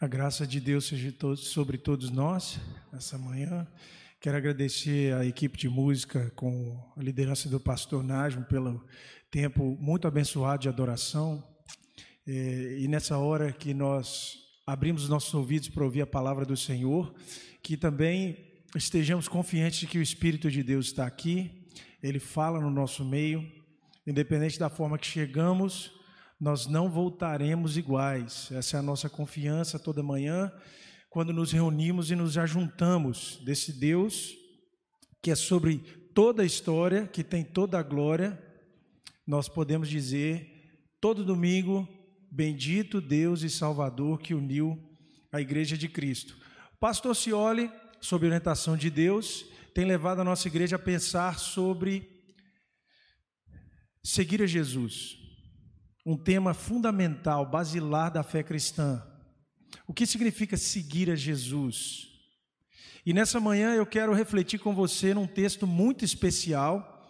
A graça de Deus seja sobre todos nós essa manhã. Quero agradecer à equipe de música com a liderança do pastor Najmo pelo tempo muito abençoado de adoração. É, e nessa hora que nós abrimos os nossos ouvidos para ouvir a palavra do Senhor, que também estejamos confiantes de que o Espírito de Deus está aqui, ele fala no nosso meio, independente da forma que chegamos, nós não voltaremos iguais. Essa é a nossa confiança toda manhã, quando nos reunimos e nos ajuntamos desse Deus que é sobre toda a história, que tem toda a glória. Nós podemos dizer todo domingo, bendito Deus e Salvador que uniu a igreja de Cristo. Pastor Cioli, sob orientação de Deus, tem levado a nossa igreja a pensar sobre seguir a Jesus um tema fundamental, basilar da fé cristã. O que significa seguir a Jesus? E nessa manhã eu quero refletir com você num texto muito especial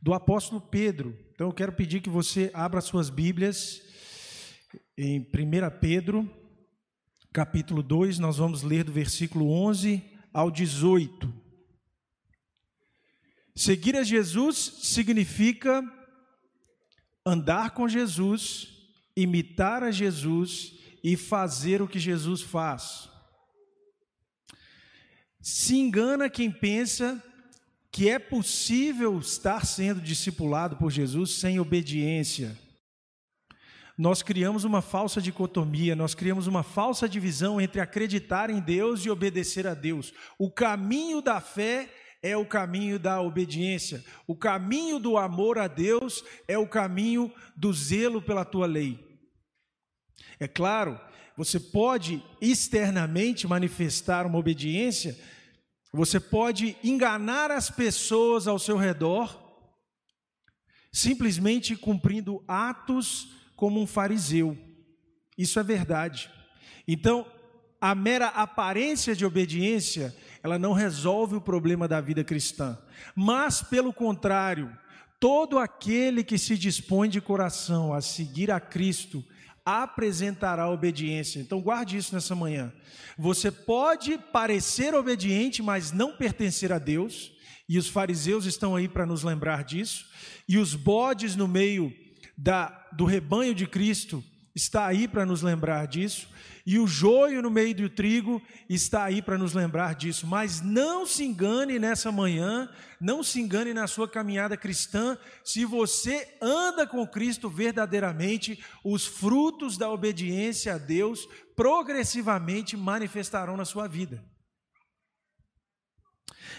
do apóstolo Pedro. Então eu quero pedir que você abra suas Bíblias em 1 Pedro, capítulo 2, nós vamos ler do versículo 11 ao 18. Seguir a Jesus significa andar com Jesus, imitar a Jesus e fazer o que Jesus faz. Se engana quem pensa que é possível estar sendo discipulado por Jesus sem obediência. Nós criamos uma falsa dicotomia, nós criamos uma falsa divisão entre acreditar em Deus e obedecer a Deus. O caminho da fé é o caminho da obediência. O caminho do amor a Deus é o caminho do zelo pela tua lei. É claro, você pode externamente manifestar uma obediência, você pode enganar as pessoas ao seu redor, simplesmente cumprindo atos como um fariseu. Isso é verdade. Então, a mera aparência de obediência ela não resolve o problema da vida cristã. Mas, pelo contrário, todo aquele que se dispõe de coração a seguir a Cristo apresentará obediência. Então, guarde isso nessa manhã. Você pode parecer obediente, mas não pertencer a Deus, e os fariseus estão aí para nos lembrar disso, e os bodes no meio da, do rebanho de Cristo está aí para nos lembrar disso. E o joio no meio do trigo está aí para nos lembrar disso. Mas não se engane nessa manhã, não se engane na sua caminhada cristã. Se você anda com Cristo verdadeiramente, os frutos da obediência a Deus progressivamente manifestarão na sua vida.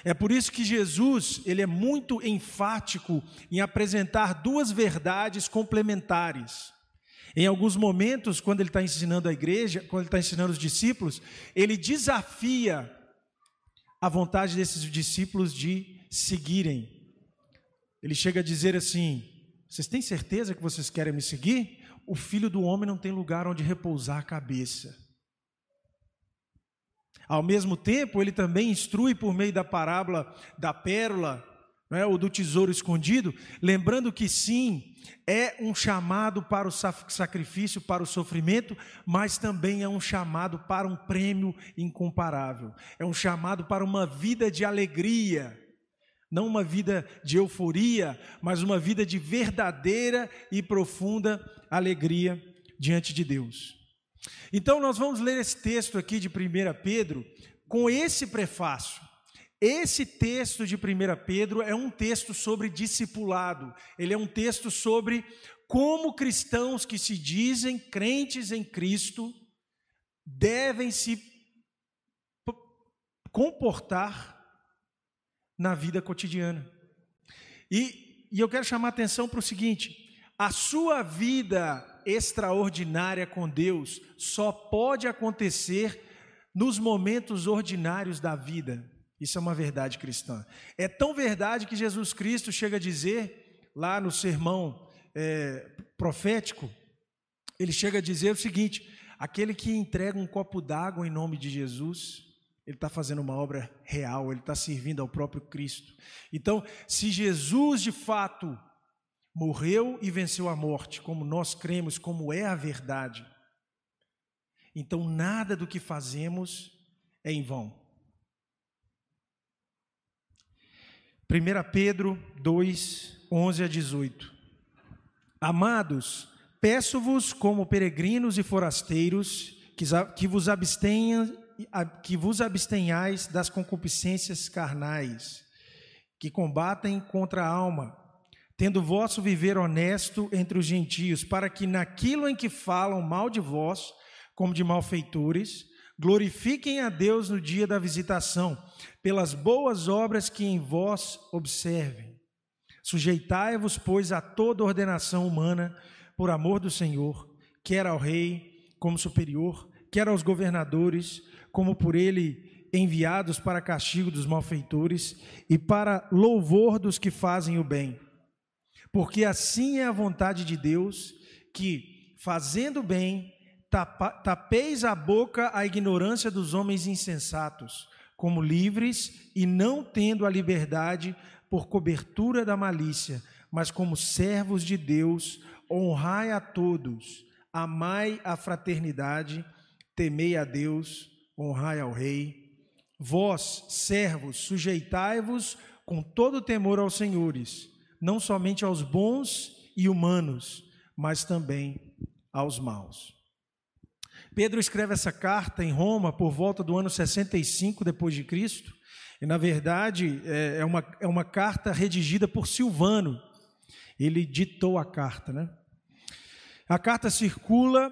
É por isso que Jesus, ele é muito enfático em apresentar duas verdades complementares. Em alguns momentos, quando ele está ensinando a igreja, quando ele está ensinando os discípulos, ele desafia a vontade desses discípulos de seguirem. Ele chega a dizer assim: Vocês têm certeza que vocês querem me seguir? O filho do homem não tem lugar onde repousar a cabeça. Ao mesmo tempo, ele também instrui por meio da parábola da pérola é, ou do tesouro escondido, lembrando que sim, é um chamado para o sacrifício, para o sofrimento, mas também é um chamado para um prêmio incomparável. É um chamado para uma vida de alegria, não uma vida de euforia, mas uma vida de verdadeira e profunda alegria diante de Deus. Então, nós vamos ler esse texto aqui de 1 Pedro com esse prefácio. Esse texto de 1 Pedro é um texto sobre discipulado, ele é um texto sobre como cristãos que se dizem crentes em Cristo devem se comportar na vida cotidiana. E, e eu quero chamar a atenção para o seguinte: a sua vida extraordinária com Deus só pode acontecer nos momentos ordinários da vida. Isso é uma verdade cristã. É tão verdade que Jesus Cristo chega a dizer, lá no sermão é, profético, ele chega a dizer o seguinte: aquele que entrega um copo d'água em nome de Jesus, ele está fazendo uma obra real, ele está servindo ao próprio Cristo. Então, se Jesus de fato morreu e venceu a morte, como nós cremos, como é a verdade, então nada do que fazemos é em vão. 1 Pedro 2, 11 a 18. Amados, peço-vos como peregrinos e forasteiros que vos abstenham que vos abstenhais das concupiscências carnais, que combatem contra a alma, tendo vosso viver honesto entre os gentios, para que naquilo em que falam mal de vós, como de malfeitores, glorifiquem a Deus no dia da visitação, pelas boas obras que em vós observem. Sujeitai-vos, pois, a toda ordenação humana, por amor do Senhor, quer ao rei como superior, quer aos governadores, como por ele enviados para castigo dos malfeitores e para louvor dos que fazem o bem. Porque assim é a vontade de Deus, que, fazendo bem, tapeis a boca à ignorância dos homens insensatos, como livres e não tendo a liberdade por cobertura da malícia, mas como servos de Deus, honrai a todos, amai a fraternidade, temei a Deus, honrai ao Rei. Vós, servos, sujeitai-vos com todo temor aos senhores, não somente aos bons e humanos, mas também aos maus. Pedro escreve essa carta em Roma por volta do ano 65 depois de Cristo, e na verdade é, é uma, é uma carta redigida por Silvano. Ele ditou a carta, né? A carta circula,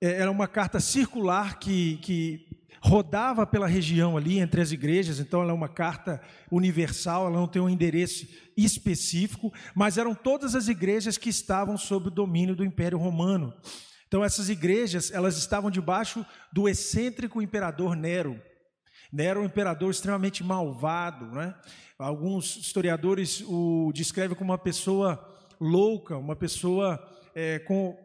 é, era uma carta circular que, que rodava pela região ali entre as igrejas, então ela é uma carta universal, ela não tem um endereço específico, mas eram todas as igrejas que estavam sob o domínio do Império Romano. Então essas igrejas, elas estavam debaixo do excêntrico imperador Nero. Nero era um imperador extremamente malvado, né? Alguns historiadores o descrevem como uma pessoa louca, uma pessoa é, com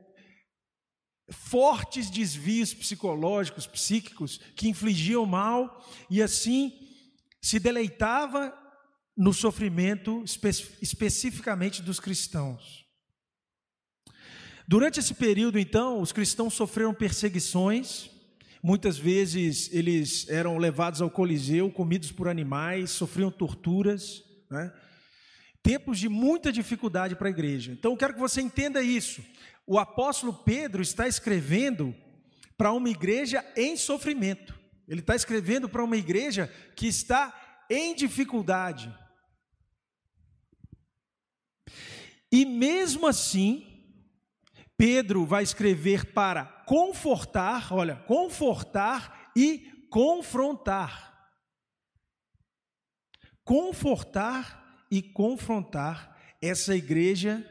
fortes desvios psicológicos, psíquicos, que infligiam mal e assim se deleitava no sofrimento espe especificamente dos cristãos. Durante esse período, então, os cristãos sofreram perseguições, muitas vezes eles eram levados ao Coliseu, comidos por animais, sofriam torturas, né? tempos de muita dificuldade para a igreja. Então, eu quero que você entenda isso. O apóstolo Pedro está escrevendo para uma igreja em sofrimento, ele está escrevendo para uma igreja que está em dificuldade. E mesmo assim, Pedro vai escrever para confortar, olha, confortar e confrontar. Confortar e confrontar essa igreja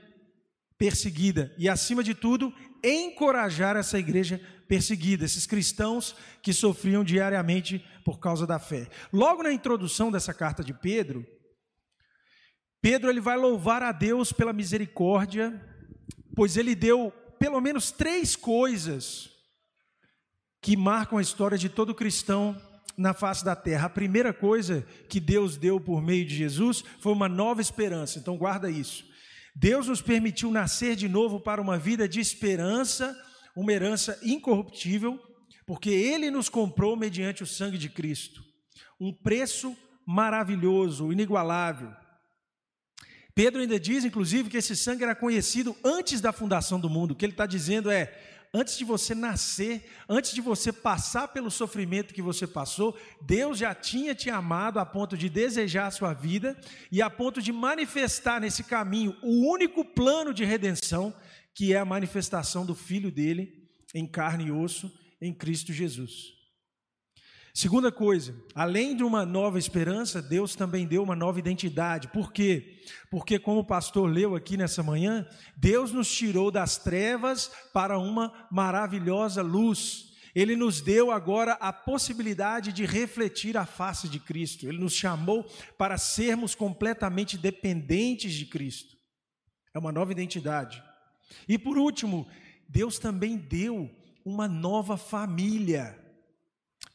perseguida e, acima de tudo, encorajar essa igreja perseguida, esses cristãos que sofriam diariamente por causa da fé. Logo na introdução dessa carta de Pedro, Pedro ele vai louvar a Deus pela misericórdia pois ele deu pelo menos três coisas que marcam a história de todo cristão na face da terra. A primeira coisa que Deus deu por meio de Jesus foi uma nova esperança, então guarda isso. Deus nos permitiu nascer de novo para uma vida de esperança, uma herança incorruptível, porque Ele nos comprou mediante o sangue de Cristo. Um preço maravilhoso, inigualável. Pedro ainda diz, inclusive, que esse sangue era conhecido antes da fundação do mundo. O que ele está dizendo é: antes de você nascer, antes de você passar pelo sofrimento que você passou, Deus já tinha te amado a ponto de desejar a sua vida e a ponto de manifestar nesse caminho o único plano de redenção, que é a manifestação do Filho dele em carne e osso, em Cristo Jesus. Segunda coisa, além de uma nova esperança, Deus também deu uma nova identidade. Por quê? Porque, como o pastor leu aqui nessa manhã, Deus nos tirou das trevas para uma maravilhosa luz. Ele nos deu agora a possibilidade de refletir a face de Cristo. Ele nos chamou para sermos completamente dependentes de Cristo. É uma nova identidade. E por último, Deus também deu uma nova família.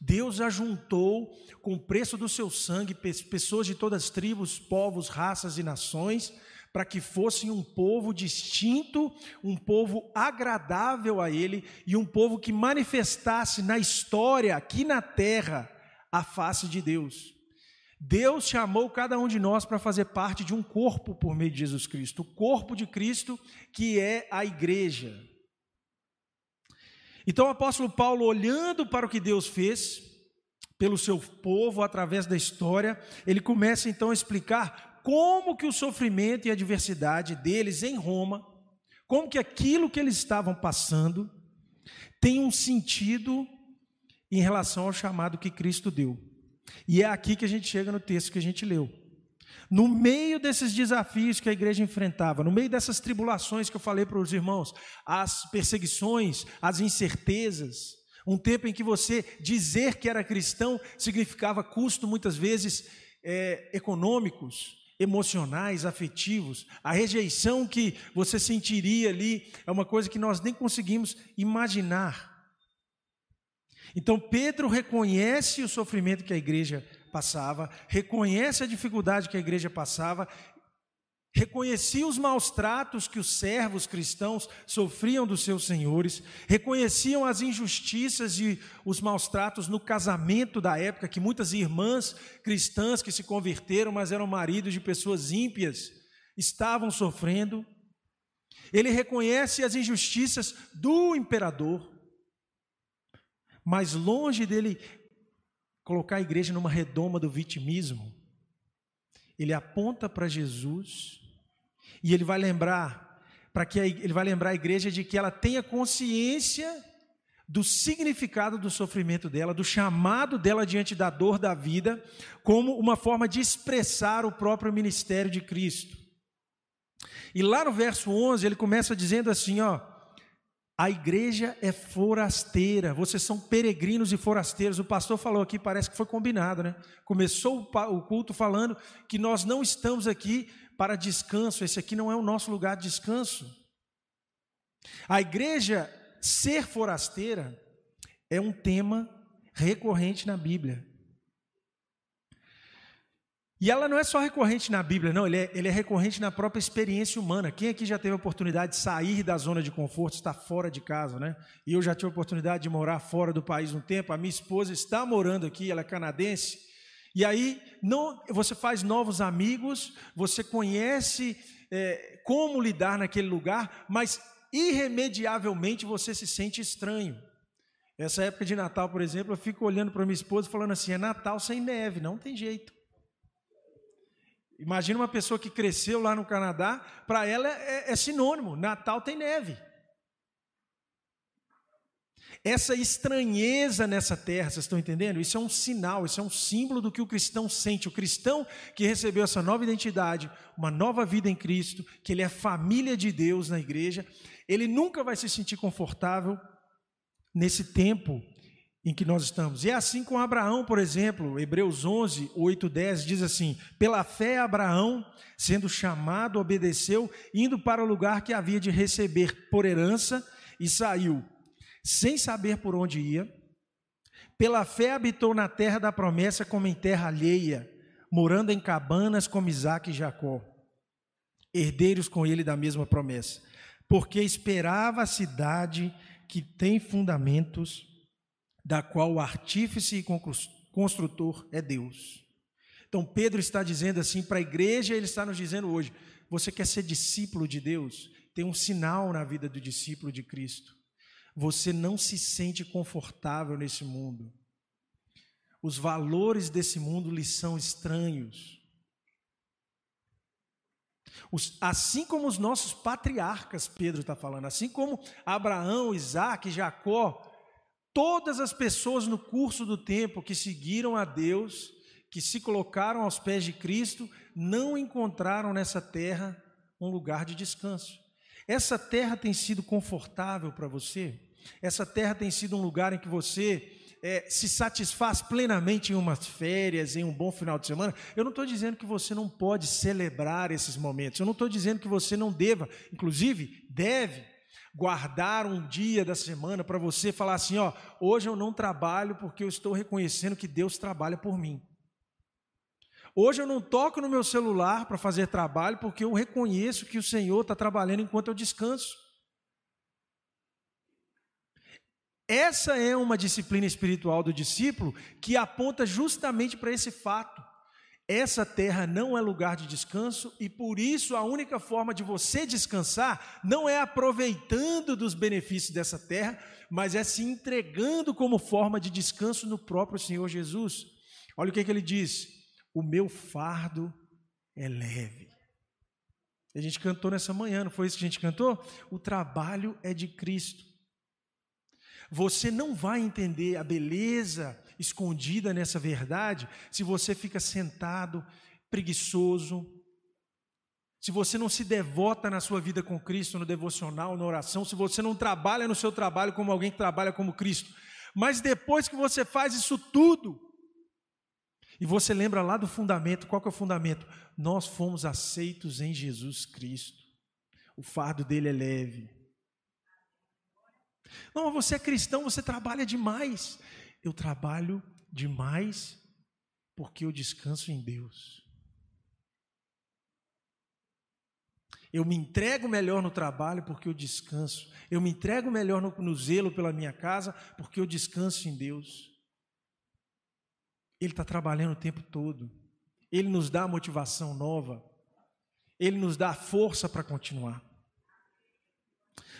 Deus ajuntou com o preço do seu sangue pessoas de todas as tribos, povos, raças e nações para que fossem um povo distinto, um povo agradável a Ele e um povo que manifestasse na história, aqui na terra, a face de Deus. Deus chamou cada um de nós para fazer parte de um corpo por meio de Jesus Cristo, o corpo de Cristo que é a igreja. Então o apóstolo Paulo, olhando para o que Deus fez pelo seu povo através da história, ele começa então a explicar como que o sofrimento e a adversidade deles em Roma, como que aquilo que eles estavam passando tem um sentido em relação ao chamado que Cristo deu. E é aqui que a gente chega no texto que a gente leu. No meio desses desafios que a igreja enfrentava, no meio dessas tribulações que eu falei para os irmãos, as perseguições, as incertezas, um tempo em que você dizer que era cristão significava custo, muitas vezes, é, econômicos, emocionais, afetivos. A rejeição que você sentiria ali é uma coisa que nós nem conseguimos imaginar. Então Pedro reconhece o sofrimento que a igreja passava, reconhece a dificuldade que a igreja passava, reconhecia os maus tratos que os servos cristãos sofriam dos seus senhores, reconheciam as injustiças e os maus tratos no casamento da época, que muitas irmãs cristãs que se converteram, mas eram maridos de pessoas ímpias, estavam sofrendo. Ele reconhece as injustiças do imperador, mas longe dele colocar a igreja numa redoma do vitimismo, ele aponta para Jesus e ele vai lembrar para que a, ele vai lembrar a igreja de que ela tenha consciência do significado do sofrimento dela, do chamado dela diante da dor da vida, como uma forma de expressar o próprio ministério de Cristo. E lá no verso 11, ele começa dizendo assim, ó: a igreja é forasteira, vocês são peregrinos e forasteiros. O pastor falou aqui, parece que foi combinado, né? Começou o culto falando que nós não estamos aqui para descanso, esse aqui não é o nosso lugar de descanso. A igreja ser forasteira é um tema recorrente na Bíblia. E ela não é só recorrente na Bíblia, não, ele é, ele é, recorrente na própria experiência humana. Quem aqui já teve a oportunidade de sair da zona de conforto, estar fora de casa, né? E eu já tive a oportunidade de morar fora do país um tempo. A minha esposa está morando aqui, ela é canadense. E aí não, você faz novos amigos, você conhece é, como lidar naquele lugar, mas irremediavelmente você se sente estranho. Essa época de Natal, por exemplo, eu fico olhando para minha esposa falando assim: é Natal sem neve, não tem jeito. Imagina uma pessoa que cresceu lá no Canadá, para ela é, é, sinônimo, Natal tem neve. Essa estranheza nessa terra, vocês estão entendendo? Isso é um sinal, isso é um símbolo do que o cristão sente. O cristão que recebeu essa nova identidade, uma nova vida em Cristo, que ele é família de Deus na igreja, ele nunca vai se sentir confortável nesse tempo em que nós estamos. E é assim com Abraão, por exemplo, Hebreus 11, 8, 10 diz assim: Pela fé, Abraão, sendo chamado, obedeceu, indo para o lugar que havia de receber por herança, e saiu, sem saber por onde ia. Pela fé, habitou na terra da promessa, como em terra alheia, morando em cabanas como Isaac e Jacó, herdeiros com ele da mesma promessa, porque esperava a cidade que tem fundamentos da qual o artífice e construtor é Deus. Então Pedro está dizendo assim para a igreja, ele está nos dizendo hoje: você quer ser discípulo de Deus? Tem um sinal na vida do discípulo de Cristo. Você não se sente confortável nesse mundo. Os valores desse mundo lhe são estranhos. Os, assim como os nossos patriarcas, Pedro está falando, assim como Abraão, Isaac, Jacó, Todas as pessoas no curso do tempo que seguiram a Deus, que se colocaram aos pés de Cristo, não encontraram nessa terra um lugar de descanso. Essa terra tem sido confortável para você? Essa terra tem sido um lugar em que você é, se satisfaz plenamente em umas férias, em um bom final de semana? Eu não estou dizendo que você não pode celebrar esses momentos, eu não estou dizendo que você não deva, inclusive, deve guardar um dia da semana para você falar assim: ó, hoje eu não trabalho porque eu estou reconhecendo que Deus trabalha por mim. Hoje eu não toco no meu celular para fazer trabalho porque eu reconheço que o Senhor está trabalhando enquanto eu descanso. Essa é uma disciplina espiritual do discípulo que aponta justamente para esse fato. Essa terra não é lugar de descanso e por isso a única forma de você descansar não é aproveitando dos benefícios dessa terra, mas é se entregando como forma de descanso no próprio Senhor Jesus. Olha o que, que ele diz: O meu fardo é leve. A gente cantou nessa manhã, não foi isso que a gente cantou? O trabalho é de Cristo. Você não vai entender a beleza escondida nessa verdade se você fica sentado, preguiçoso, se você não se devota na sua vida com Cristo, no devocional, na oração, se você não trabalha no seu trabalho como alguém que trabalha como Cristo. Mas depois que você faz isso tudo, e você lembra lá do fundamento, qual que é o fundamento? Nós fomos aceitos em Jesus Cristo. O fardo dele é leve. Não, você é cristão, você trabalha demais. Eu trabalho demais porque eu descanso em Deus. Eu me entrego melhor no trabalho porque eu descanso. Eu me entrego melhor no, no zelo pela minha casa porque eu descanso em Deus. Ele está trabalhando o tempo todo. Ele nos dá motivação nova. Ele nos dá força para continuar.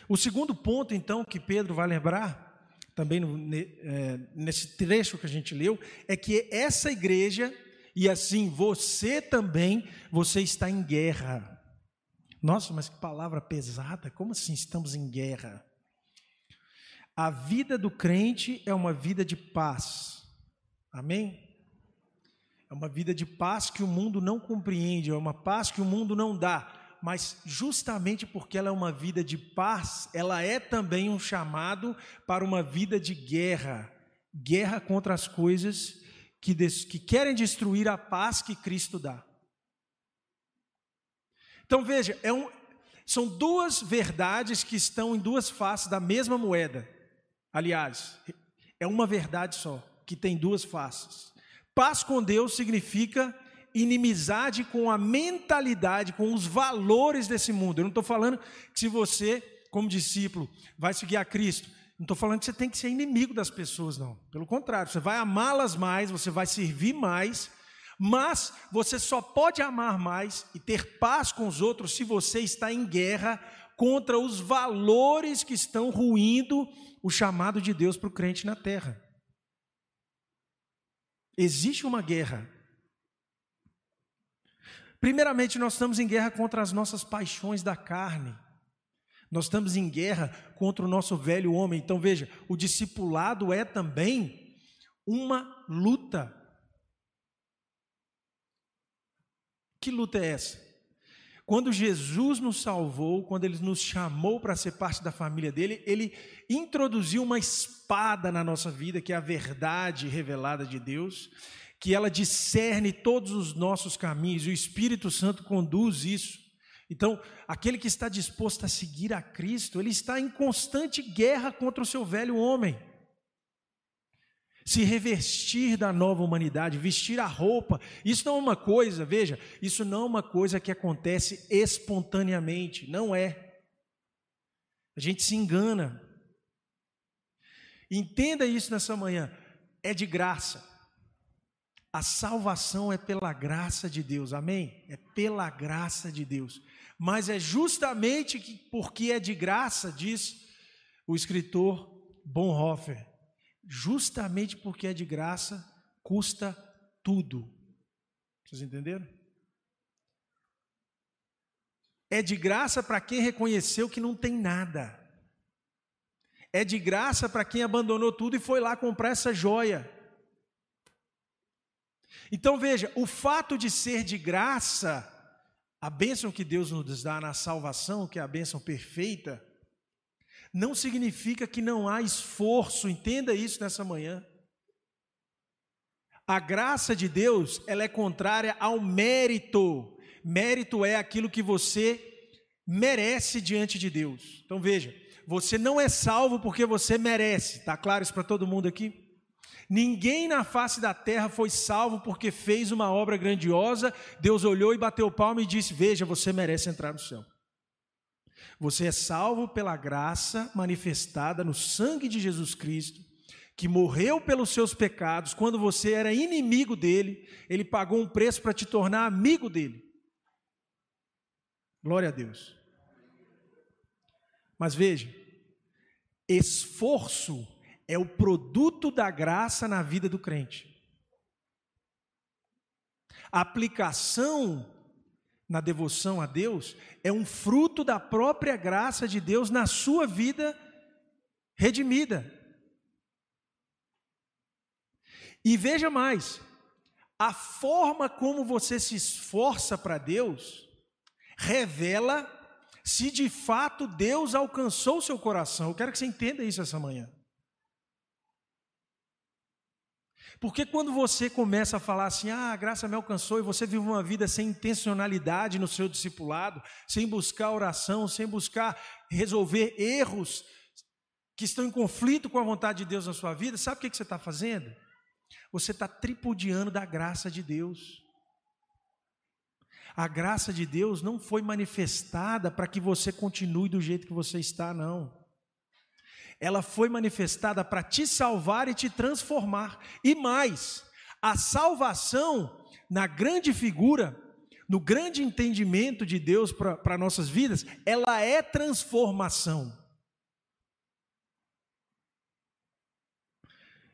O segundo ponto, então, que Pedro vai lembrar, também no, é, nesse trecho que a gente leu, é que essa igreja, e assim você também, você está em guerra. Nossa, mas que palavra pesada, como assim estamos em guerra? A vida do crente é uma vida de paz, amém? É uma vida de paz que o mundo não compreende, é uma paz que o mundo não dá mas justamente porque ela é uma vida de paz, ela é também um chamado para uma vida de guerra guerra contra as coisas que, que querem destruir a paz que Cristo dá. Então veja, é um, são duas verdades que estão em duas faces da mesma moeda. Aliás, é uma verdade só, que tem duas faces. Paz com Deus significa inimizade com a mentalidade, com os valores desse mundo. Eu não estou falando que se você, como discípulo, vai seguir a Cristo, não estou falando que você tem que ser inimigo das pessoas, não. Pelo contrário, você vai amá-las mais, você vai servir mais, mas você só pode amar mais e ter paz com os outros se você está em guerra contra os valores que estão ruindo o chamado de Deus para o crente na terra. Existe uma guerra Primeiramente, nós estamos em guerra contra as nossas paixões da carne. Nós estamos em guerra contra o nosso velho homem. Então veja, o discipulado é também uma luta. Que luta é essa? Quando Jesus nos salvou, quando ele nos chamou para ser parte da família dele, ele introduziu uma espada na nossa vida, que é a verdade revelada de Deus, que ela discerne todos os nossos caminhos, e o Espírito Santo conduz isso. Então, aquele que está disposto a seguir a Cristo, ele está em constante guerra contra o seu velho homem. Se revestir da nova humanidade, vestir a roupa, isso não é uma coisa, veja, isso não é uma coisa que acontece espontaneamente, não é. A gente se engana. Entenda isso nessa manhã, é de graça. A salvação é pela graça de Deus, amém? É pela graça de Deus. Mas é justamente que, porque é de graça, diz o escritor Bonhoeffer, justamente porque é de graça, custa tudo. Vocês entenderam? É de graça para quem reconheceu que não tem nada. É de graça para quem abandonou tudo e foi lá comprar essa joia. Então veja, o fato de ser de graça, a bênção que Deus nos dá na salvação, que é a bênção perfeita, não significa que não há esforço, entenda isso nessa manhã. A graça de Deus, ela é contrária ao mérito. Mérito é aquilo que você merece diante de Deus. Então veja, você não é salvo porque você merece. Tá claro isso para todo mundo aqui? Ninguém na face da terra foi salvo porque fez uma obra grandiosa. Deus olhou e bateu palma e disse: Veja, você merece entrar no céu. Você é salvo pela graça manifestada no sangue de Jesus Cristo, que morreu pelos seus pecados. Quando você era inimigo dele, ele pagou um preço para te tornar amigo dele. Glória a Deus. Mas veja, esforço é o produto da graça na vida do crente. A aplicação na devoção a Deus é um fruto da própria graça de Deus na sua vida redimida. E veja mais, a forma como você se esforça para Deus revela se de fato Deus alcançou o seu coração. Eu quero que você entenda isso essa manhã. Porque quando você começa a falar assim, ah, a graça me alcançou, e você vive uma vida sem intencionalidade no seu discipulado, sem buscar oração, sem buscar resolver erros que estão em conflito com a vontade de Deus na sua vida, sabe o que você está fazendo? Você está tripudiando da graça de Deus. A graça de Deus não foi manifestada para que você continue do jeito que você está, não ela foi manifestada para te salvar e te transformar. E mais, a salvação, na grande figura, no grande entendimento de Deus para nossas vidas, ela é transformação.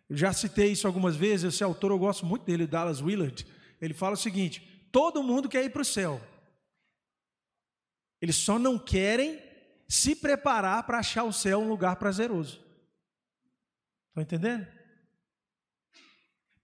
Eu já citei isso algumas vezes, esse autor eu gosto muito dele, Dallas Willard. Ele fala o seguinte: todo mundo quer ir para o céu, eles só não querem se preparar para achar o céu um lugar prazeroso. Estão entendendo?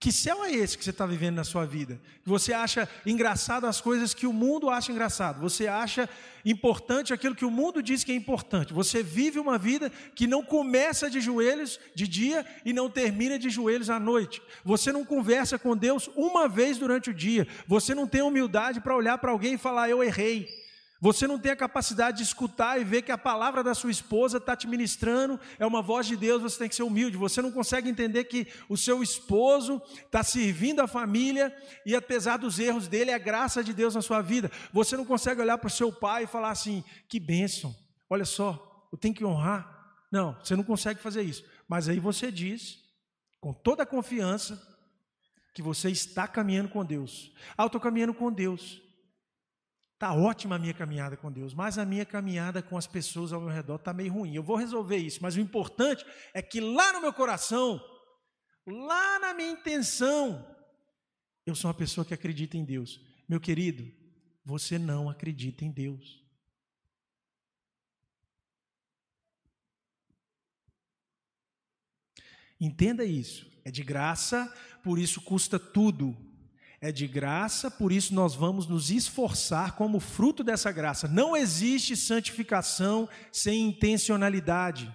Que céu é esse que você está vivendo na sua vida? Você acha engraçado as coisas que o mundo acha engraçado. Você acha importante aquilo que o mundo diz que é importante. Você vive uma vida que não começa de joelhos de dia e não termina de joelhos à noite. Você não conversa com Deus uma vez durante o dia. Você não tem humildade para olhar para alguém e falar: Eu errei. Você não tem a capacidade de escutar e ver que a palavra da sua esposa está te ministrando, é uma voz de Deus, você tem que ser humilde. Você não consegue entender que o seu esposo está servindo a família e, apesar dos erros dele, é a graça de Deus na sua vida. Você não consegue olhar para o seu pai e falar assim: que bênção, olha só, eu tenho que honrar. Não, você não consegue fazer isso. Mas aí você diz, com toda a confiança, que você está caminhando com Deus. Ah, eu estou caminhando com Deus. Está ótima a minha caminhada com Deus, mas a minha caminhada com as pessoas ao meu redor está meio ruim. Eu vou resolver isso, mas o importante é que lá no meu coração, lá na minha intenção, eu sou uma pessoa que acredita em Deus. Meu querido, você não acredita em Deus. Entenda isso. É de graça, por isso custa tudo é de graça, por isso nós vamos nos esforçar como fruto dessa graça. Não existe santificação sem intencionalidade.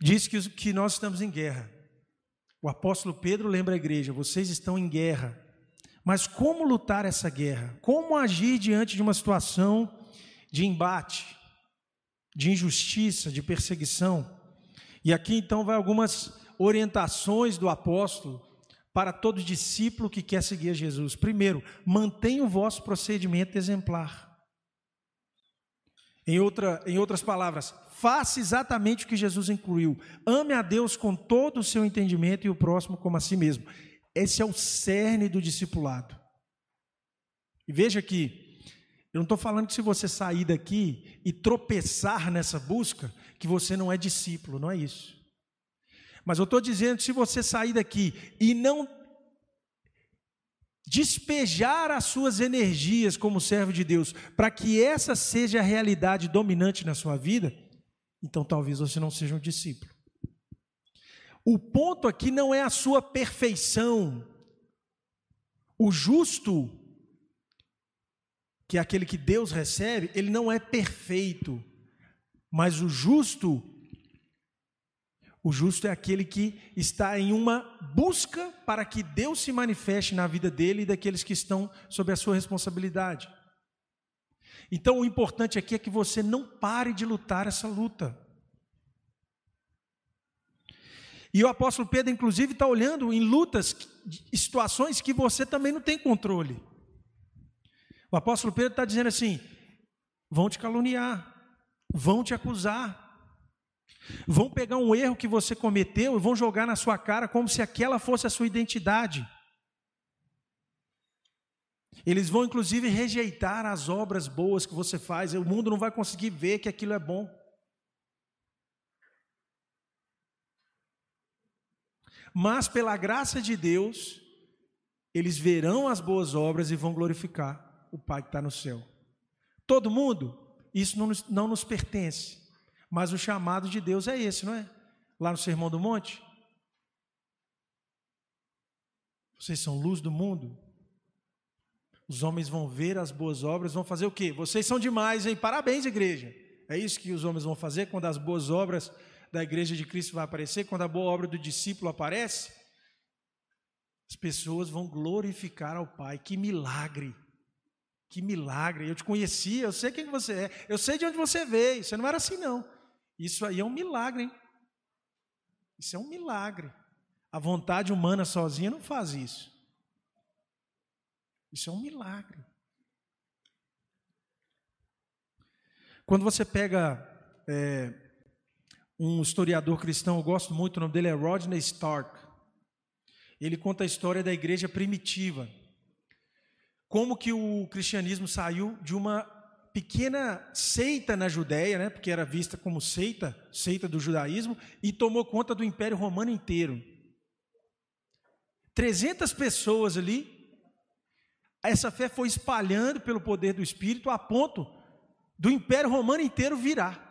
Diz que, que nós estamos em guerra. O apóstolo Pedro lembra a igreja: vocês estão em guerra. Mas como lutar essa guerra? Como agir diante de uma situação de embate? De injustiça, de perseguição. E aqui então vai algumas orientações do apóstolo para todo discípulo que quer seguir a Jesus. Primeiro, mantenha o vosso procedimento exemplar. Em, outra, em outras palavras, faça exatamente o que Jesus incluiu. Ame a Deus com todo o seu entendimento e o próximo como a si mesmo. Esse é o cerne do discipulado. E veja que eu não estou falando que se você sair daqui e tropeçar nessa busca, que você não é discípulo, não é isso. Mas eu estou dizendo que se você sair daqui e não despejar as suas energias como servo de Deus, para que essa seja a realidade dominante na sua vida, então talvez você não seja um discípulo. O ponto aqui não é a sua perfeição. O justo que é aquele que Deus recebe, ele não é perfeito, mas o justo, o justo é aquele que está em uma busca para que Deus se manifeste na vida dele e daqueles que estão sob a sua responsabilidade. Então o importante aqui é que você não pare de lutar essa luta. E o apóstolo Pedro, inclusive, está olhando em lutas, situações que você também não tem controle. O apóstolo Pedro está dizendo assim: vão te caluniar, vão te acusar, vão pegar um erro que você cometeu e vão jogar na sua cara como se aquela fosse a sua identidade. Eles vão inclusive rejeitar as obras boas que você faz, o mundo não vai conseguir ver que aquilo é bom. Mas pela graça de Deus, eles verão as boas obras e vão glorificar o Pai que está no céu. Todo mundo, isso não nos, não nos pertence, mas o chamado de Deus é esse, não é? Lá no Sermão do Monte. Vocês são luz do mundo. Os homens vão ver as boas obras, vão fazer o quê? Vocês são demais, hein? Parabéns, igreja. É isso que os homens vão fazer quando as boas obras da igreja de Cristo vai aparecer, quando a boa obra do discípulo aparece. As pessoas vão glorificar ao Pai. Que milagre! Que milagre! Eu te conhecia, eu sei quem você é, eu sei de onde você veio. Você não era assim, não. Isso aí é um milagre, hein? Isso é um milagre. A vontade humana sozinha não faz isso. Isso é um milagre. Quando você pega é, um historiador cristão, eu gosto muito, o nome dele é Rodney Stark. Ele conta a história da igreja primitiva. Como que o cristianismo saiu de uma pequena seita na Judéia, né, porque era vista como seita, seita do judaísmo, e tomou conta do Império Romano inteiro. 300 pessoas ali essa fé foi espalhando pelo poder do Espírito a ponto do Império Romano inteiro virar.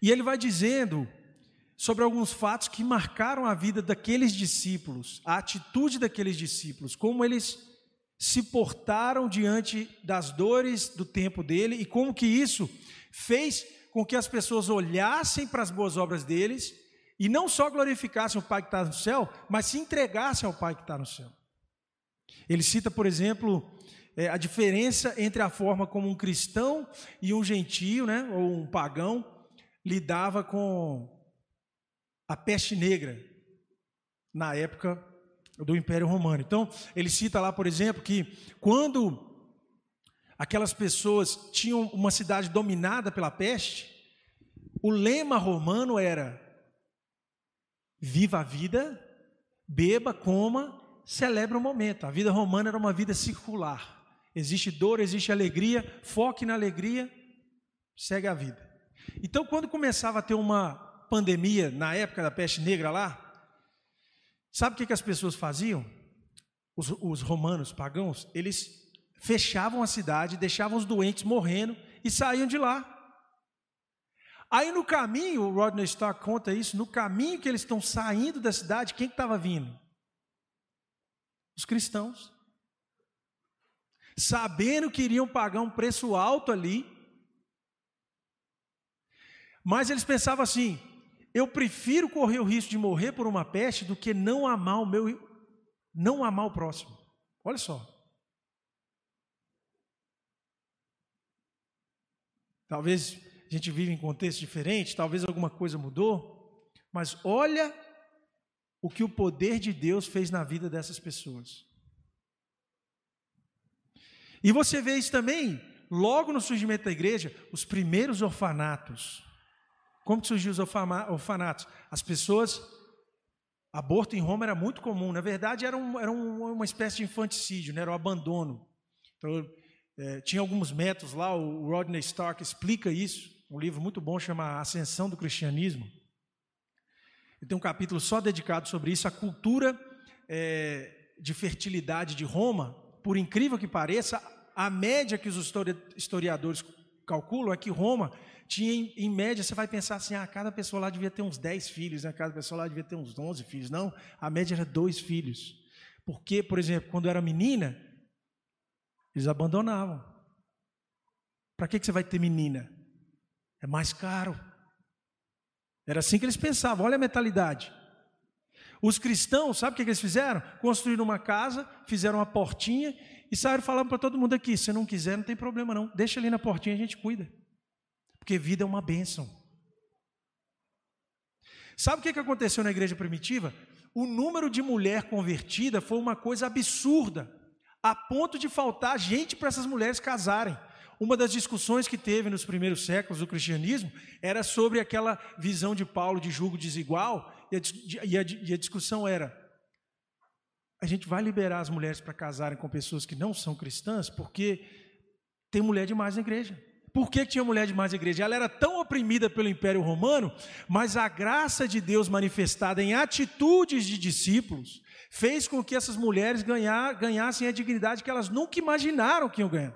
E ele vai dizendo sobre alguns fatos que marcaram a vida daqueles discípulos, a atitude daqueles discípulos, como eles se portaram diante das dores do tempo dele e como que isso fez com que as pessoas olhassem para as boas obras deles e não só glorificassem o Pai que está no céu, mas se entregassem ao Pai que está no céu. Ele cita, por exemplo, é, a diferença entre a forma como um cristão e um gentio, né, ou um pagão, lidava com a peste negra na época do Império Romano. Então, ele cita lá, por exemplo, que quando aquelas pessoas tinham uma cidade dominada pela peste, o lema romano era Viva a vida, beba, coma, celebre o momento. A vida romana era uma vida circular. Existe dor, existe alegria, foque na alegria, segue a vida. Então, quando começava a ter uma pandemia, na época da peste negra lá, sabe o que, que as pessoas faziam? Os, os romanos pagãos, eles fechavam a cidade, deixavam os doentes morrendo e saíam de lá. Aí no caminho, o Rodney Stark conta isso, no caminho que eles estão saindo da cidade, quem estava vindo? Os cristãos. Sabendo que iriam pagar um preço alto ali, mas eles pensavam assim: eu prefiro correr o risco de morrer por uma peste do que não amar o meu, não amar o próximo. Olha só. Talvez a gente vive em contexto diferente, talvez alguma coisa mudou, mas olha o que o poder de Deus fez na vida dessas pessoas. E você vê isso também, logo no surgimento da igreja, os primeiros orfanatos. Como que surgiu os orfanatos? As pessoas, aborto em Roma era muito comum, na verdade era, um, era um, uma espécie de infanticídio, né? era o abandono. Então, é, tinha alguns métodos lá, o Rodney Stark explica isso um livro muito bom chama Ascensão do Cristianismo. E tem um capítulo só dedicado sobre isso, a cultura é, de fertilidade de Roma. Por incrível que pareça, a média que os historiadores calculam é que Roma tinha, em, média, você vai pensar assim, ah, cada pessoa lá devia ter uns 10 filhos, né? cada pessoa lá devia ter uns 11 filhos. Não, a média era dois filhos. Porque, por exemplo, quando era menina, eles abandonavam. Para que, que você vai ter menina? É mais caro. Era assim que eles pensavam, olha a mentalidade. Os cristãos, sabe o que eles fizeram? Construíram uma casa, fizeram uma portinha e saíram falando para todo mundo aqui: se não quiser, não tem problema não, deixa ali na portinha, a gente cuida. Porque vida é uma bênção. Sabe o que aconteceu na igreja primitiva? O número de mulher convertida foi uma coisa absurda, a ponto de faltar gente para essas mulheres casarem. Uma das discussões que teve nos primeiros séculos do cristianismo era sobre aquela visão de Paulo de julgo desigual, e a, e a, e a discussão era: a gente vai liberar as mulheres para casarem com pessoas que não são cristãs, porque tem mulher demais na igreja. Por que tinha mulher demais na igreja? Ela era tão oprimida pelo Império Romano, mas a graça de Deus manifestada em atitudes de discípulos fez com que essas mulheres ganhar, ganhassem a dignidade que elas nunca imaginaram que iam ganhar.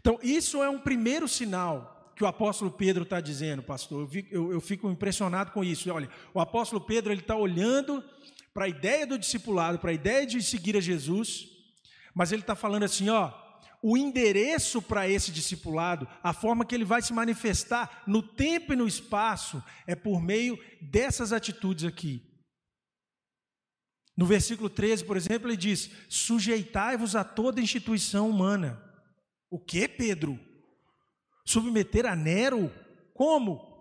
Então, isso é um primeiro sinal que o apóstolo Pedro está dizendo, pastor. Eu fico, impressionado com isso. Olha, o apóstolo Pedro ele está olhando para a ideia do discipulado, para a ideia de seguir a Jesus, mas ele está falando assim: ó, o endereço para esse discipulado, a forma que ele vai se manifestar no tempo e no espaço, é por meio dessas atitudes aqui. No versículo 13, por exemplo, ele diz: sujeitai-vos a toda instituição humana o que, Pedro? Submeter a Nero? Como?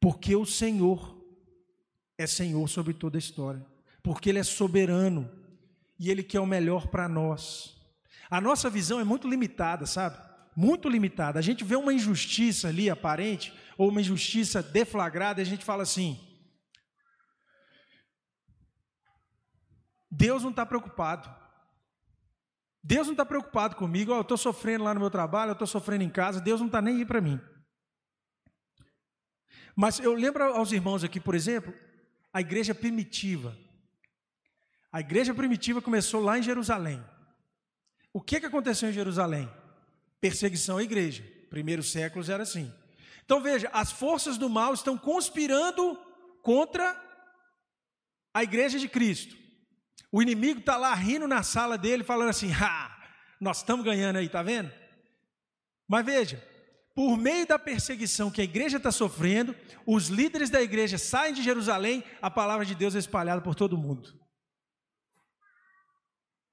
Porque o Senhor é Senhor sobre toda a história. Porque Ele é soberano e Ele quer o melhor para nós. A nossa visão é muito limitada, sabe? Muito limitada. A gente vê uma injustiça ali aparente, ou uma injustiça deflagrada, e a gente fala assim: Deus não está preocupado. Deus não está preocupado comigo. Oh, eu estou sofrendo lá no meu trabalho, eu estou sofrendo em casa. Deus não está nem aí para mim. Mas eu lembro aos irmãos aqui, por exemplo, a igreja primitiva. A igreja primitiva começou lá em Jerusalém. O que, que aconteceu em Jerusalém? Perseguição à igreja. Primeiros séculos era assim. Então veja, as forças do mal estão conspirando contra a igreja de Cristo. O inimigo está lá rindo na sala dele, falando assim: ah, nós estamos ganhando aí, tá vendo? Mas veja, por meio da perseguição que a igreja está sofrendo, os líderes da igreja saem de Jerusalém, a palavra de Deus é espalhada por todo mundo.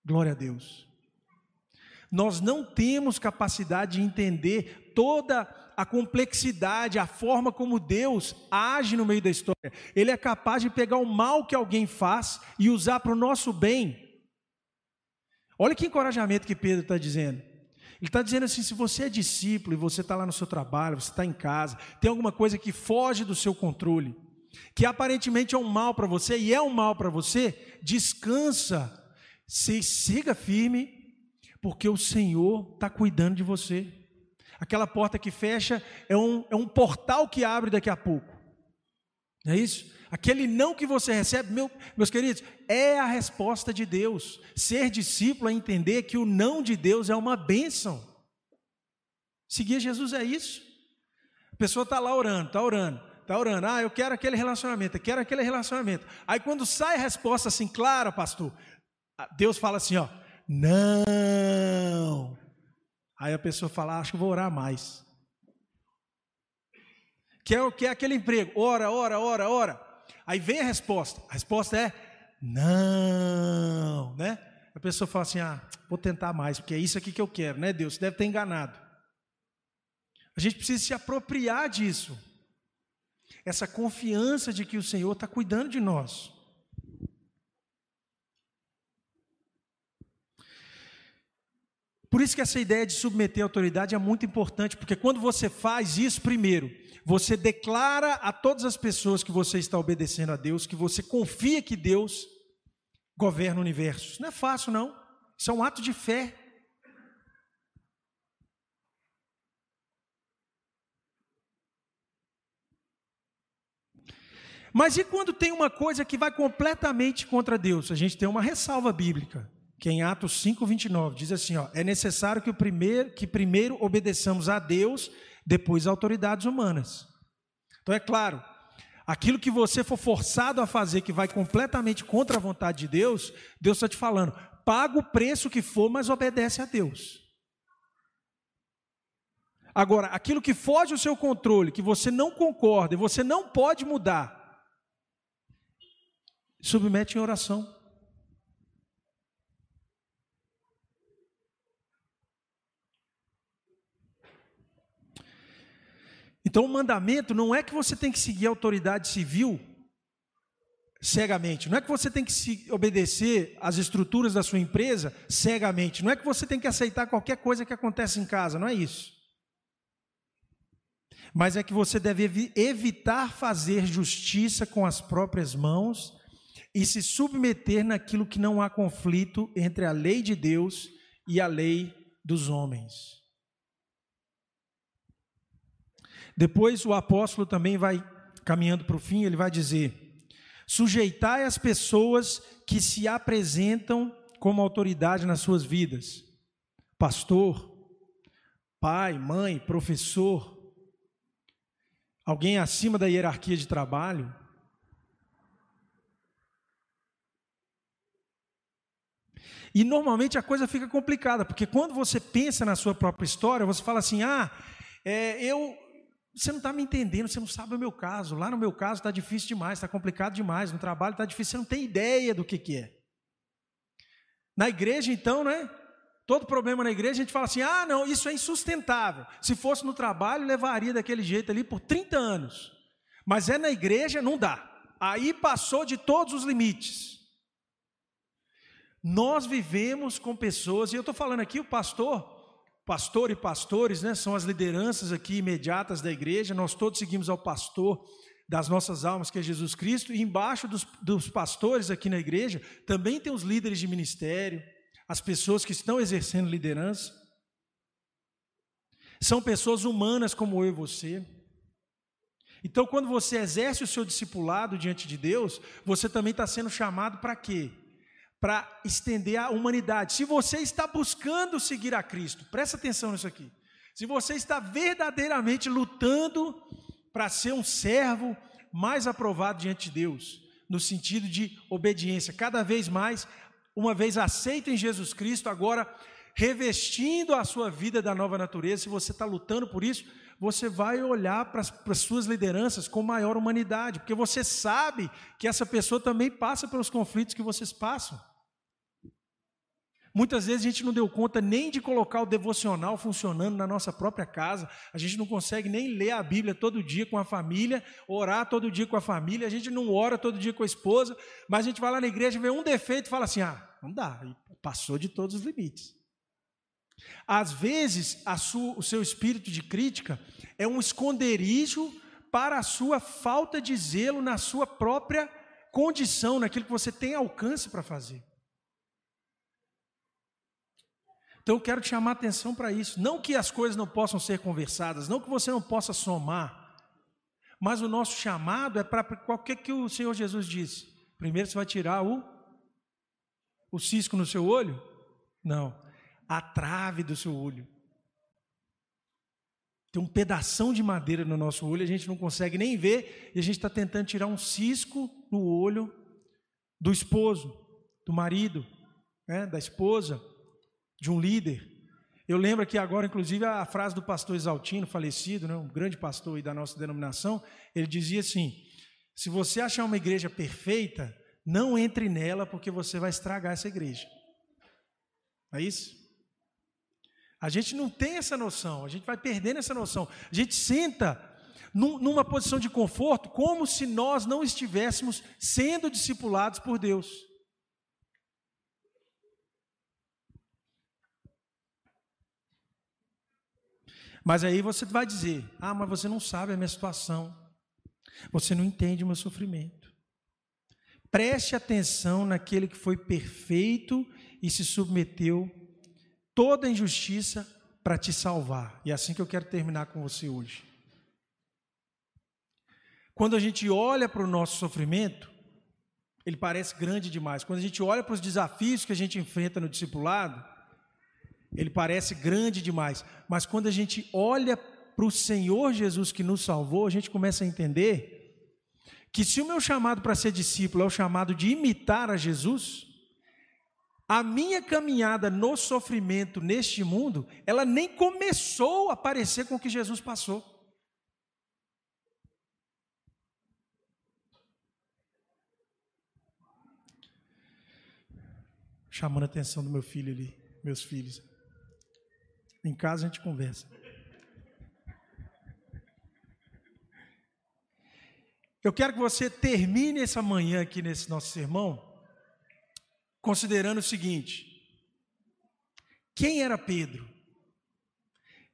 Glória a Deus. Nós não temos capacidade de entender toda a complexidade, a forma como Deus age no meio da história. Ele é capaz de pegar o mal que alguém faz e usar para o nosso bem. Olha que encorajamento que Pedro está dizendo. Ele está dizendo assim: se você é discípulo e você está lá no seu trabalho, você está em casa, tem alguma coisa que foge do seu controle, que aparentemente é um mal para você e é um mal para você, descansa, se siga firme, porque o Senhor está cuidando de você. Aquela porta que fecha é um, é um portal que abre daqui a pouco. Não é isso? Aquele não que você recebe, meu, meus queridos, é a resposta de Deus. Ser discípulo é entender que o não de Deus é uma bênção. Seguir Jesus é isso. A pessoa está lá orando, está orando, está orando. Ah, eu quero aquele relacionamento, eu quero aquele relacionamento. Aí quando sai a resposta assim, clara, pastor, Deus fala assim: ó, não. Aí a pessoa fala, ah, acho que vou orar mais. Quer, quer aquele emprego? Ora, ora, ora, ora. Aí vem a resposta. A resposta é não, né? A pessoa fala assim: ah, vou tentar mais, porque é isso aqui que eu quero, né, Deus? Você deve ter enganado. A gente precisa se apropriar disso. Essa confiança de que o Senhor está cuidando de nós. Por isso que essa ideia de submeter a autoridade é muito importante, porque quando você faz isso primeiro, você declara a todas as pessoas que você está obedecendo a Deus, que você confia que Deus governa o universo. Isso não é fácil, não. Isso é um ato de fé. Mas e quando tem uma coisa que vai completamente contra Deus? A gente tem uma ressalva bíblica que em Atos 5:29 diz assim, ó, é necessário que o primeiro que primeiro obedeçamos a Deus, depois a autoridades humanas. Então é claro, aquilo que você for forçado a fazer que vai completamente contra a vontade de Deus, Deus está te falando, paga o preço que for, mas obedece a Deus. Agora, aquilo que foge ao seu controle, que você não concorda e você não pode mudar, submete em oração. Então, o mandamento não é que você tem que seguir a autoridade civil cegamente, não é que você tem que obedecer às estruturas da sua empresa cegamente, não é que você tem que aceitar qualquer coisa que acontece em casa, não é isso. Mas é que você deve evitar fazer justiça com as próprias mãos e se submeter naquilo que não há conflito entre a lei de Deus e a lei dos homens. Depois o apóstolo também vai caminhando para o fim, ele vai dizer: sujeitai as pessoas que se apresentam como autoridade nas suas vidas. Pastor, pai, mãe, professor, alguém acima da hierarquia de trabalho. E normalmente a coisa fica complicada, porque quando você pensa na sua própria história, você fala assim: ah, é, eu você não está me entendendo, você não sabe o meu caso. Lá no meu caso está difícil demais, está complicado demais. No trabalho está difícil, você não tem ideia do que, que é. Na igreja, então, né? Todo problema na igreja, a gente fala assim: ah, não, isso é insustentável. Se fosse no trabalho, levaria daquele jeito ali por 30 anos. Mas é na igreja, não dá. Aí passou de todos os limites. Nós vivemos com pessoas, e eu estou falando aqui, o pastor, pastor e pastores, né, são as lideranças aqui imediatas da igreja, nós todos seguimos ao pastor das nossas almas, que é Jesus Cristo, e embaixo dos, dos pastores aqui na igreja também tem os líderes de ministério, as pessoas que estão exercendo liderança. São pessoas humanas como eu e você. Então, quando você exerce o seu discipulado diante de Deus, você também está sendo chamado para quê? Para estender a humanidade. Se você está buscando seguir a Cristo, presta atenção nisso aqui. Se você está verdadeiramente lutando para ser um servo mais aprovado diante de Deus, no sentido de obediência, cada vez mais, uma vez aceito em Jesus Cristo, agora revestindo a sua vida da nova natureza, se você está lutando por isso, você vai olhar para as, suas lideranças com maior humanidade, porque você sabe que essa pessoa também passa pelos conflitos que vocês passam. Muitas vezes a gente não deu conta nem de colocar o devocional funcionando na nossa própria casa, a gente não consegue nem ler a Bíblia todo dia com a família, orar todo dia com a família, a gente não ora todo dia com a esposa, mas a gente vai lá na igreja, vê um defeito e fala assim: ah, não dá, passou de todos os limites. Às vezes, sua, o seu espírito de crítica é um esconderijo para a sua falta de zelo na sua própria condição, naquilo que você tem alcance para fazer. Então eu quero te chamar a atenção para isso. Não que as coisas não possam ser conversadas, não que você não possa somar, mas o nosso chamado é para qualquer que o Senhor Jesus disse. Primeiro você vai tirar o, o cisco no seu olho? Não, a trave do seu olho. Tem um pedação de madeira no nosso olho, a gente não consegue nem ver, e a gente está tentando tirar um cisco no olho do esposo, do marido, né, da esposa de um líder. Eu lembro aqui agora, inclusive, a frase do pastor Exaltino, falecido, né, um grande pastor da nossa denominação, ele dizia assim: se você achar uma igreja perfeita, não entre nela, porque você vai estragar essa igreja. É isso? A gente não tem essa noção, a gente vai perdendo essa noção. A gente senta num, numa posição de conforto, como se nós não estivéssemos sendo discipulados por Deus. Mas aí você vai dizer: ah, mas você não sabe a minha situação, você não entende o meu sofrimento. Preste atenção naquele que foi perfeito e se submeteu toda injustiça para te salvar. E é assim que eu quero terminar com você hoje. Quando a gente olha para o nosso sofrimento, ele parece grande demais. Quando a gente olha para os desafios que a gente enfrenta no discipulado, ele parece grande demais, mas quando a gente olha para o Senhor Jesus que nos salvou, a gente começa a entender que se o meu chamado para ser discípulo é o chamado de imitar a Jesus, A minha caminhada no sofrimento neste mundo, ela nem começou a parecer com o que Jesus passou. Chamando a atenção do meu filho ali, meus filhos. Em casa a gente conversa. Eu quero que você termine essa manhã aqui nesse nosso sermão considerando o seguinte: quem era Pedro?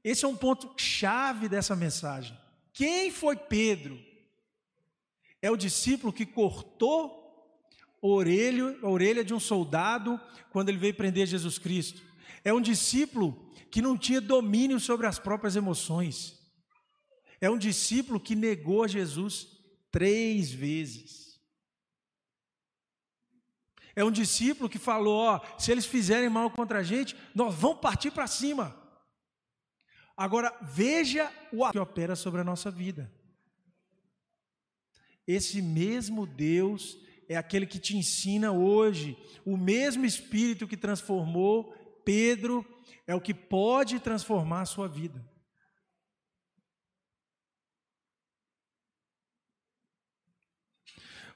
Esse é um ponto chave dessa mensagem. Quem foi Pedro? É o discípulo que cortou a orelha, a orelha de um soldado quando ele veio prender Jesus Cristo. É um discípulo que não tinha domínio sobre as próprias emoções. É um discípulo que negou Jesus três vezes. É um discípulo que falou: ó, se eles fizerem mal contra a gente, nós vamos partir para cima. Agora, veja o que opera sobre a nossa vida. Esse mesmo Deus é aquele que te ensina hoje, o mesmo Espírito que transformou Pedro, é o que pode transformar a sua vida.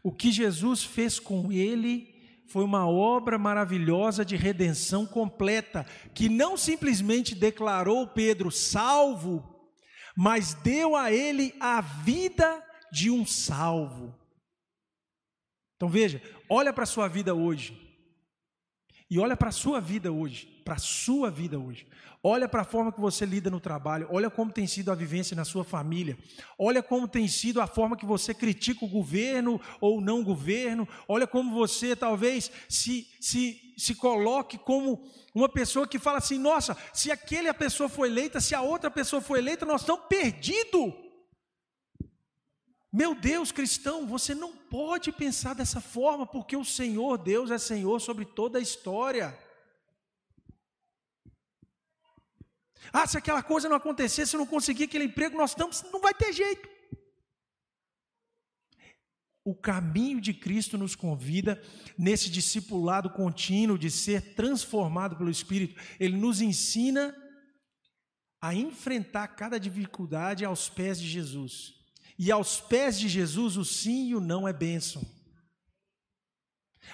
O que Jesus fez com ele foi uma obra maravilhosa de redenção completa, que não simplesmente declarou Pedro salvo, mas deu a ele a vida de um salvo. Então veja, olha para a sua vida hoje. E olha para a sua vida hoje, para a sua vida hoje. Olha para a forma que você lida no trabalho, olha como tem sido a vivência na sua família, olha como tem sido a forma que você critica o governo ou não governo, olha como você talvez se, se, se coloque como uma pessoa que fala assim: nossa, se aquela pessoa foi eleita, se a outra pessoa foi eleita, nós estamos perdidos. Meu Deus, cristão, você não pode pensar dessa forma, porque o Senhor Deus é Senhor sobre toda a história. Ah, se aquela coisa não acontecer, se eu não conseguir aquele emprego, nós estamos, não vai ter jeito. O caminho de Cristo nos convida nesse discipulado contínuo de ser transformado pelo Espírito. Ele nos ensina a enfrentar cada dificuldade aos pés de Jesus. E aos pés de Jesus, o sim e o não é bênção.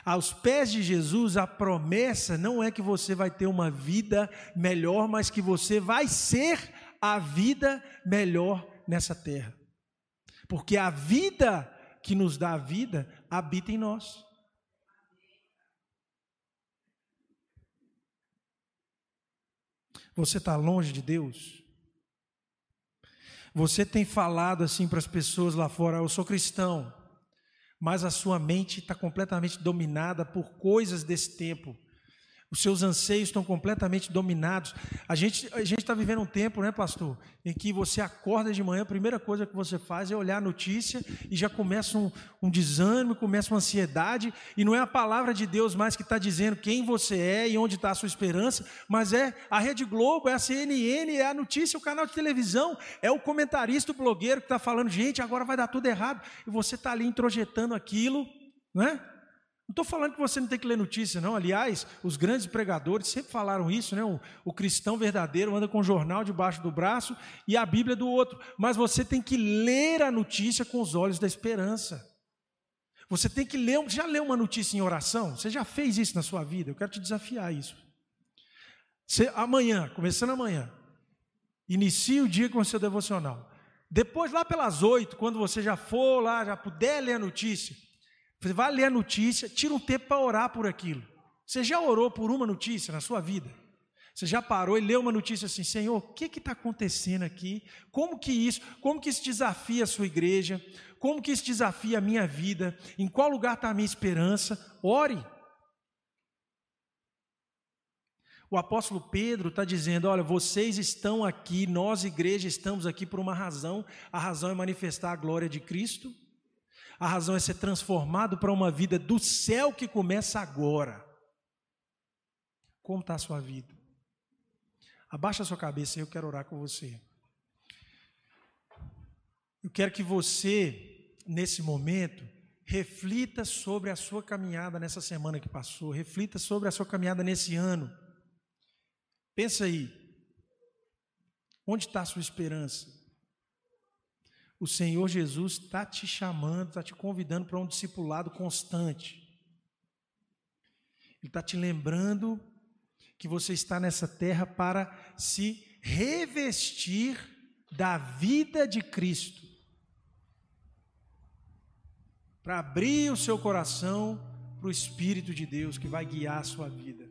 Aos pés de Jesus, a promessa não é que você vai ter uma vida melhor, mas que você vai ser a vida melhor nessa terra. Porque a vida que nos dá a vida habita em nós. Você está longe de Deus? Você tem falado assim para as pessoas lá fora: eu sou cristão, mas a sua mente está completamente dominada por coisas desse tempo. Os seus anseios estão completamente dominados. A gente a está vivendo um tempo, né, pastor, em que você acorda de manhã, a primeira coisa que você faz é olhar a notícia e já começa um, um desânimo, começa uma ansiedade, e não é a palavra de Deus mais que está dizendo quem você é e onde está a sua esperança, mas é a Rede Globo, é a CNN, é a notícia, o canal de televisão, é o comentarista, o blogueiro que está falando, gente, agora vai dar tudo errado, e você está ali introjetando aquilo, não é? Não estou falando que você não tem que ler notícia, não. Aliás, os grandes pregadores sempre falaram isso, né? O, o, cristão verdadeiro anda com o jornal debaixo do braço e a Bíblia do outro. Mas você tem que ler a notícia com os olhos da esperança. Você tem que ler. Já leu uma notícia em oração? Você já fez isso na sua vida? Eu quero te desafiar isso. Você, amanhã, começando amanhã, inicie o dia com o seu devocional. Depois, lá pelas oito, quando você já for lá, já puder ler a notícia, vai ler a notícia, tira um tempo para orar por aquilo. Você já orou por uma notícia na sua vida? Você já parou e leu uma notícia assim, Senhor, o que está acontecendo aqui? Como que isso, como que isso desafia a sua igreja? Como que isso desafia a minha vida? Em qual lugar está a minha esperança? Ore. O apóstolo Pedro está dizendo: olha, vocês estão aqui, nós, igreja, estamos aqui por uma razão, a razão é manifestar a glória de Cristo. A razão é ser transformado para uma vida do céu que começa agora. Como está a sua vida? Abaixa a sua cabeça e eu quero orar com você. Eu quero que você, nesse momento, reflita sobre a sua caminhada nessa semana que passou, reflita sobre a sua caminhada nesse ano. Pensa aí, onde está a sua esperança? O Senhor Jesus está te chamando, está te convidando para um discipulado constante. Ele está te lembrando que você está nessa terra para se revestir da vida de Cristo. Para abrir o seu coração para o Espírito de Deus que vai guiar a sua vida.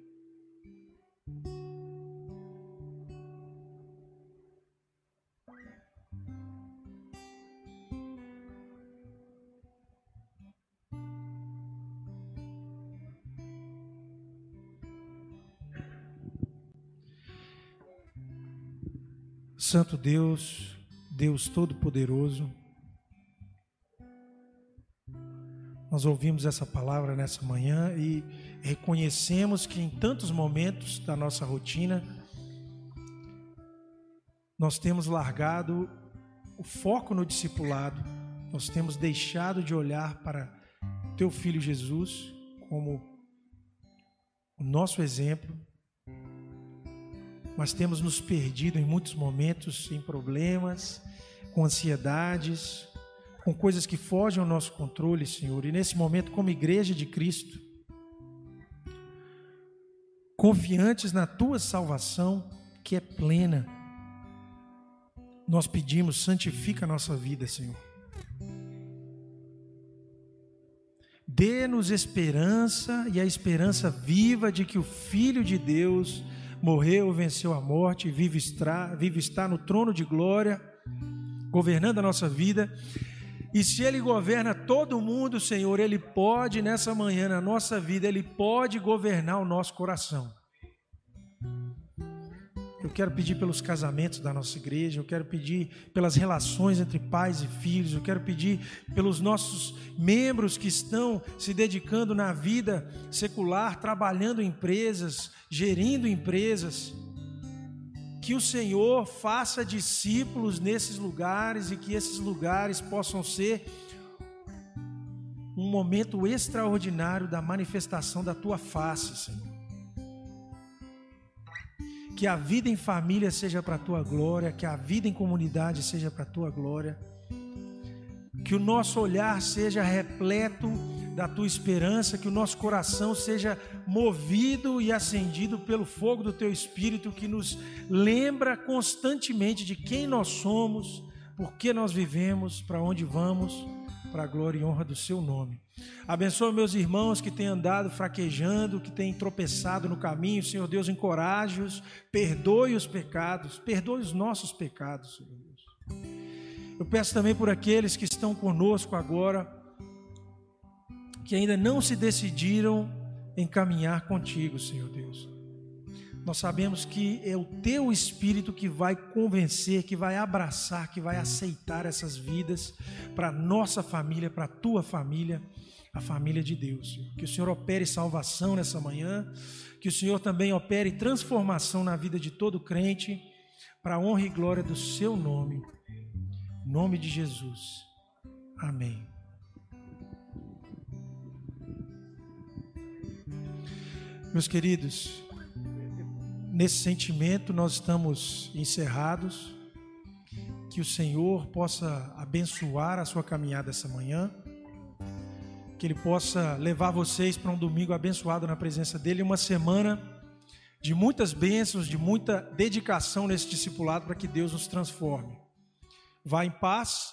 Santo Deus, Deus Todo-Poderoso, nós ouvimos essa palavra nessa manhã e reconhecemos que em tantos momentos da nossa rotina, nós temos largado o foco no discipulado, nós temos deixado de olhar para Teu Filho Jesus como o nosso exemplo, mas temos nos perdido em muitos momentos em problemas, com ansiedades, com coisas que fogem ao nosso controle, Senhor. E nesse momento, como igreja de Cristo, confiantes na tua salvação, que é plena, nós pedimos, santifica a nossa vida, Senhor. Dê-nos esperança e a esperança viva de que o Filho de Deus morreu, venceu a morte, vive está, vive está no trono de glória, governando a nossa vida. E se Ele governa todo mundo, Senhor, Ele pode, nessa manhã, na nossa vida, Ele pode governar o nosso coração. Eu quero pedir pelos casamentos da nossa igreja, eu quero pedir pelas relações entre pais e filhos, eu quero pedir pelos nossos membros que estão se dedicando na vida secular, trabalhando em empresas, gerindo empresas. Que o Senhor faça discípulos nesses lugares e que esses lugares possam ser um momento extraordinário da manifestação da tua face, Senhor que a vida em família seja para a tua glória, que a vida em comunidade seja para a tua glória, que o nosso olhar seja repleto da tua esperança, que o nosso coração seja movido e acendido pelo fogo do teu espírito, que nos lembra constantemente de quem nós somos, por que nós vivemos, para onde vamos, para a glória e honra do seu nome. Abençoa meus irmãos que têm andado fraquejando, que têm tropeçado no caminho. Senhor Deus, encoraje-os, perdoe os pecados, perdoe os nossos pecados, Senhor Deus. Eu peço também por aqueles que estão conosco agora, que ainda não se decidiram em caminhar contigo, Senhor Deus. Nós sabemos que é o teu espírito que vai convencer, que vai abraçar, que vai aceitar essas vidas para nossa família, para a tua família a família de Deus. Que o Senhor opere salvação nessa manhã, que o Senhor também opere transformação na vida de todo crente, para a honra e glória do seu nome. Nome de Jesus. Amém. Meus queridos, nesse sentimento nós estamos encerrados. Que o Senhor possa abençoar a sua caminhada essa manhã que Ele possa levar vocês para um domingo abençoado na presença dEle, uma semana de muitas bênçãos, de muita dedicação nesse discipulado para que Deus nos transforme. Vá em paz